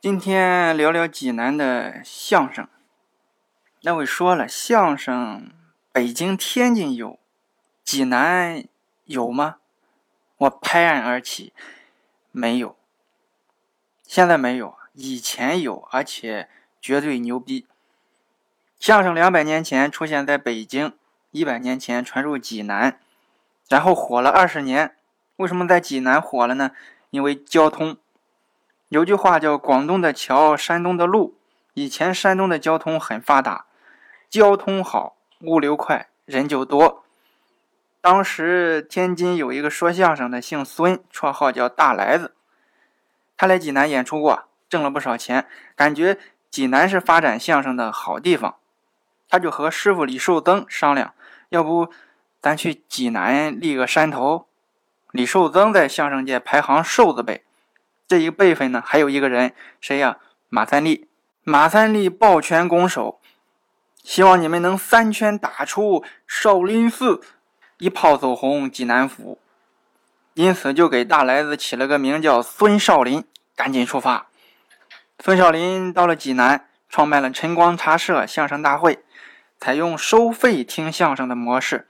今天聊聊济南的相声。那位说了，相声北京、天津有，济南有吗？我拍案而起，没有。现在没有，以前有，而且绝对牛逼。相声两百年前出现在北京，一百年前传入济南，然后火了二十年。为什么在济南火了呢？因为交通。有句话叫“广东的桥，山东的路”。以前山东的交通很发达，交通好，物流快，人就多。当时天津有一个说相声的，姓孙，绰号叫大来子。他来济南演出过，挣了不少钱，感觉济南是发展相声的好地方。他就和师傅李寿增商量，要不咱去济南立个山头。李寿增在相声界排行瘦字辈。这一辈分呢，还有一个人，谁呀？马三立。马三立抱拳拱手，希望你们能三拳打出少林寺，一炮走红济南府。因此就给大来子起了个名叫孙少林。赶紧出发。孙少林到了济南，创办了晨光茶社相声大会，采用收费听相声的模式。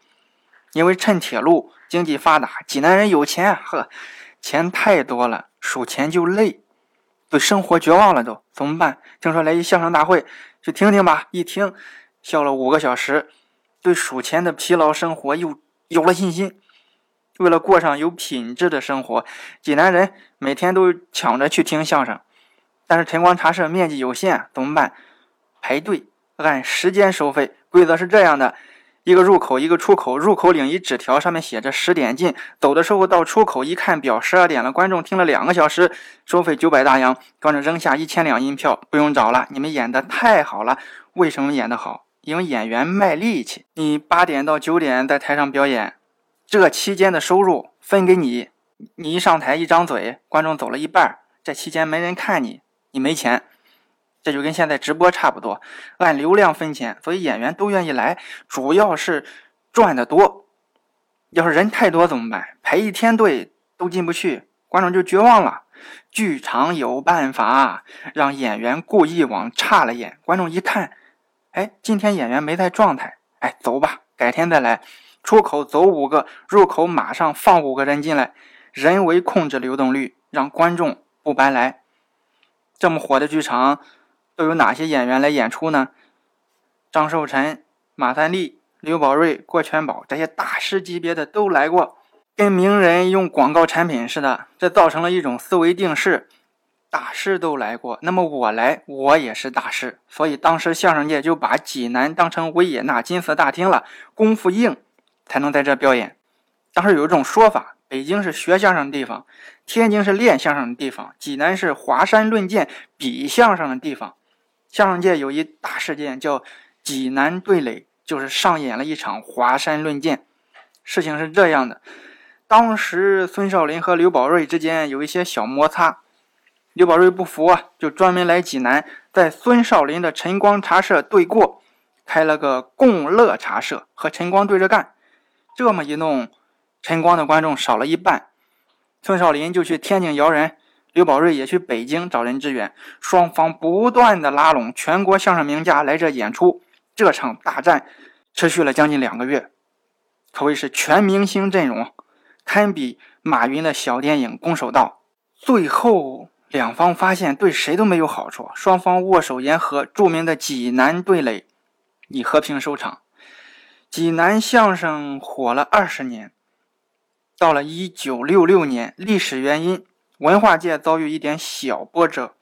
因为趁铁路经济发达，济南人有钱，呵，钱太多了。数钱就累，对生活绝望了，都怎么办？听说来一相声大会，去听听吧。一听，笑了五个小时，对数钱的疲劳生活又有了信心。为了过上有品质的生活，济南人每天都抢着去听相声。但是晨光茶社面积有限，怎么办？排队，按时间收费。规则是这样的。一个入口，一个出口。入口领一纸条，上面写着十点进。走的时候到出口一看表，十二点了。观众听了两个小时，收费九百大洋。观众扔下一千两银票，不用找了。你们演的太好了。为什么演的好？因为演员卖力气。你八点到九点在台上表演，这期间的收入分给你。你一上台一张嘴，观众走了一半，这期间没人看你，你没钱。这就跟现在直播差不多，按流量分钱，所以演员都愿意来，主要是赚的多。要是人太多怎么办？排一天队都进不去，观众就绝望了。剧场有办法，让演员故意往差了演，观众一看，哎，今天演员没在状态，哎，走吧，改天再来。出口走五个，入口马上放五个人进来，人为控制流动率，让观众不白来。这么火的剧场。都有哪些演员来演出呢？张寿臣、马三立、刘宝瑞、郭全宝这些大师级别的都来过，跟名人用广告产品似的，这造成了一种思维定式：大师都来过，那么我来，我也是大师。所以当时相声界就把济南当成维也纳金色大厅了，功夫硬才能在这表演。当时有一种说法：北京是学相声的地方，天津是练相声的地方，济南是华山论剑、比相声的地方。相声界有一大事件叫济南对垒，就是上演了一场华山论剑。事情是这样的，当时孙少林和刘宝瑞之间有一些小摩擦，刘宝瑞不服啊，就专门来济南，在孙少林的晨光茶社对过，开了个共乐茶社，和晨光对着干。这么一弄，晨光的观众少了一半，孙少林就去天津摇人。刘宝瑞也去北京找人支援，双方不断的拉拢全国相声名家来这演出。这场大战持续了将近两个月，可谓是全明星阵容，堪比马云的小电影《攻守道》。最后两方发现对谁都没有好处，双方握手言和，著名的济南对垒以和平收场。济南相声火了二十年，到了一九六六年，历史原因。文化界遭遇一点小波折，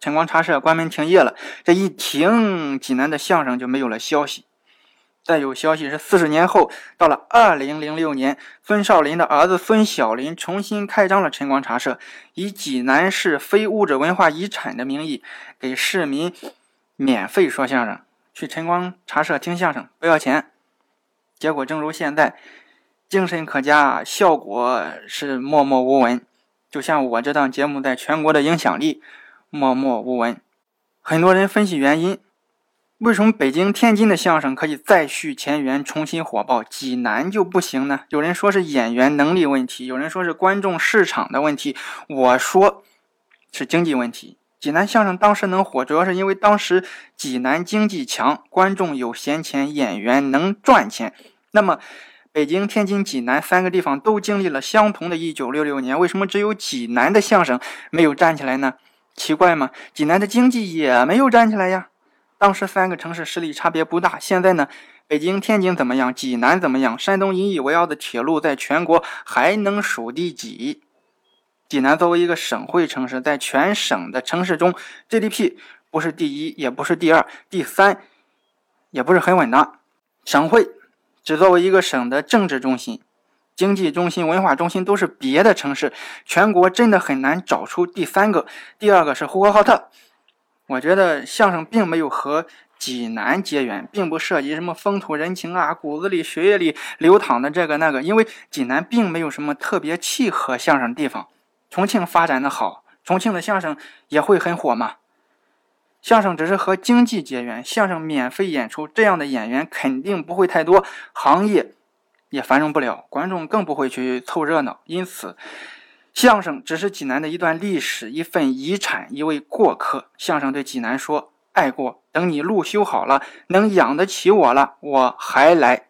晨光茶社关门停业了。这一停，济南的相声就没有了消息。再有消息是四十年后，到了二零零六年，孙少林的儿子孙小林重新开张了晨光茶社，以济南市非物质文化遗产的名义，给市民免费说相声，去晨光茶社听相声不要钱。结果正如现在，精神可嘉，效果是默默无闻。就像我这档节目在全国的影响力默默无闻，很多人分析原因，为什么北京、天津的相声可以再续前缘、重新火爆，济南就不行呢？有人说是演员能力问题，有人说是观众市场的问题，我说是经济问题。济南相声当时能火，主要是因为当时济南经济强，观众有闲钱，演员能赚钱。那么，北京、天津、济南三个地方都经历了相同的1966年，为什么只有济南的相声没有站起来呢？奇怪吗？济南的经济也没有站起来呀。当时三个城市实力差别不大，现在呢，北京、天津怎么样？济南怎么样？山东引以为傲的铁路在全国还能数第几？济南作为一个省会城市，在全省的城市中，GDP 不是第一，也不是第二，第三也不是很稳当。省会只作为一个省的政治中心、经济中心、文化中心，都是别的城市。全国真的很难找出第三个。第二个是呼和浩特。我觉得相声并没有和济南结缘，并不涉及什么风土人情啊，骨子里、血液里流淌的这个那个，因为济南并没有什么特别契合相声地方。重庆发展的好，重庆的相声也会很火嘛？相声只是和经济结缘，相声免费演出，这样的演员肯定不会太多，行业也繁荣不了，观众更不会去凑热闹。因此，相声只是济南的一段历史，一份遗产，一位过客。相声对济南说：“爱过，等你路修好了，能养得起我了，我还来。”